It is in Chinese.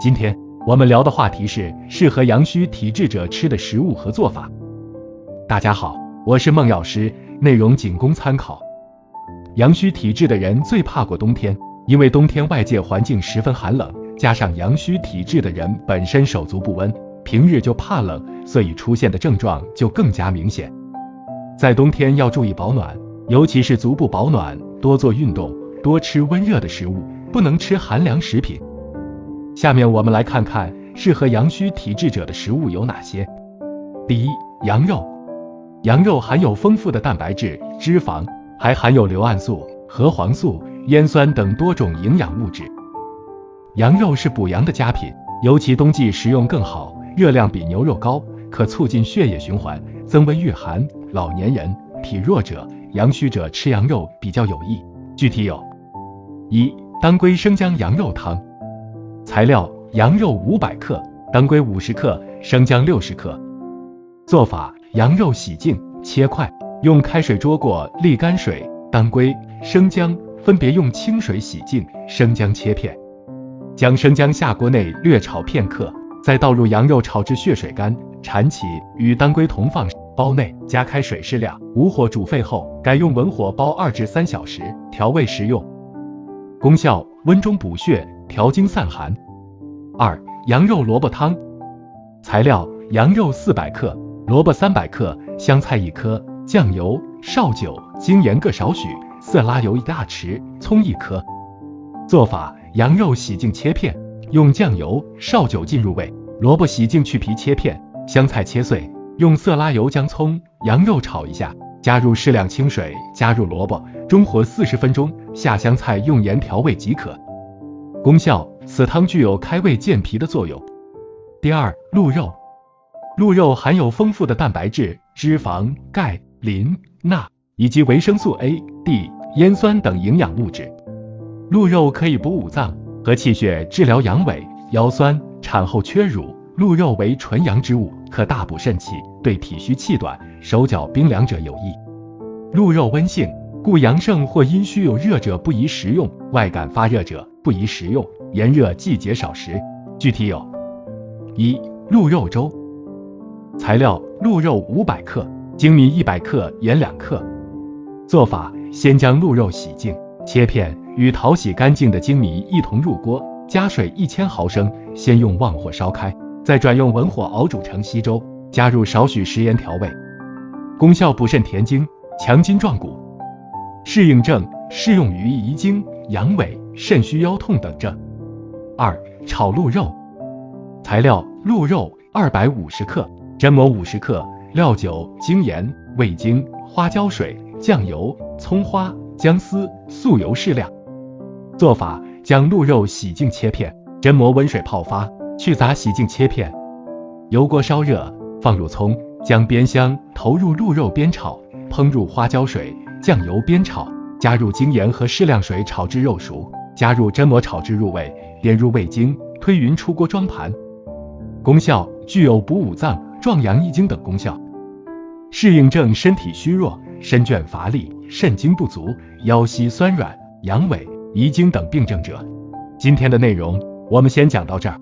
今天我们聊的话题是适合阳虚体质者吃的食物和做法。大家好，我是孟药师，内容仅供参考。阳虚体质的人最怕过冬天，因为冬天外界环境十分寒冷，加上阳虚体质的人本身手足不温，平日就怕冷，所以出现的症状就更加明显。在冬天要注意保暖，尤其是足部保暖，多做运动，多吃温热的食物，不能吃寒凉食品。下面我们来看看适合阳虚体质者的食物有哪些。第一，羊肉。羊肉含有丰富的蛋白质、脂肪，还含有硫胺素、核黄素、烟酸等多种营养物质。羊肉是补阳的佳品，尤其冬季食用更好，热量比牛肉高，可促进血液循环，增温御寒。老年人、体弱者、阳虚者吃羊肉比较有益。具体有：一、当归生姜羊肉汤。材料：羊肉五百克，当归五十克，生姜六十克。做法：羊肉洗净切块，用开水焯过沥干水，当归、生姜分别用清水洗净，生姜切片，将生姜下锅内略炒片刻，再倒入羊肉炒至血水干，铲起，与当归同放煲内，加开水适量，武火煮沸后，改用文火煲二至三小时，调味食用。功效：温中补血。调经散寒。二、羊肉萝卜汤。材料：羊肉四百克，萝卜三百克，香菜一颗，酱油、绍酒、精盐各少许，色拉油一大匙，葱一颗。做法：羊肉洗净切片，用酱油、绍酒浸入味，萝卜洗净去皮切片，香菜切碎，用色拉油将葱、羊肉炒一下，加入适量清水，加入萝卜，中火四十分钟，下香菜，用盐调味即可。功效：此汤具有开胃健脾的作用。第二，鹿肉。鹿肉含有丰富的蛋白质、脂肪、钙、磷、钠以及维生素 A、D、烟酸等营养物质。鹿肉可以补五脏和气血，治疗阳痿、腰酸、产后缺乳。鹿肉为纯阳之物，可大补肾气，对体虚气短、手脚冰凉者有益。鹿肉温性，故阳盛或阴虚有热者不宜食用，外感发热者。不宜食用，炎热季节少食。具体有：一、鹿肉粥。材料：鹿肉五百克，粳米一百克，盐两克。做法：先将鹿肉洗净切片，与淘洗干净的粳米一同入锅，加水一千毫升，先用旺火烧开，再转用文火熬煮成稀粥，加入少许食盐调味。功效：补肾填精，强筋壮骨。适应症：适用于遗精、阳痿。肾虚腰痛等症。二、炒鹿肉。材料：鹿肉二百五十克，榛蘑五十克，料酒、精盐、味精、花椒水、酱油、葱花、姜丝、素油适量。做法：将鹿肉洗净切片，榛蘑温水泡发，去杂洗净切片。油锅烧热，放入葱、姜煸香，投入鹿肉煸炒，烹入花椒水、酱油煸炒，加入精盐和适量水炒至肉熟。加入榛蘑炒至入味，点入味精，推匀出锅装盘。功效具有补五脏、壮阳益精等功效。适应症：身体虚弱、身倦乏力、肾精不足、腰膝酸软、阳痿、遗精等病症者。今天的内容我们先讲到这儿。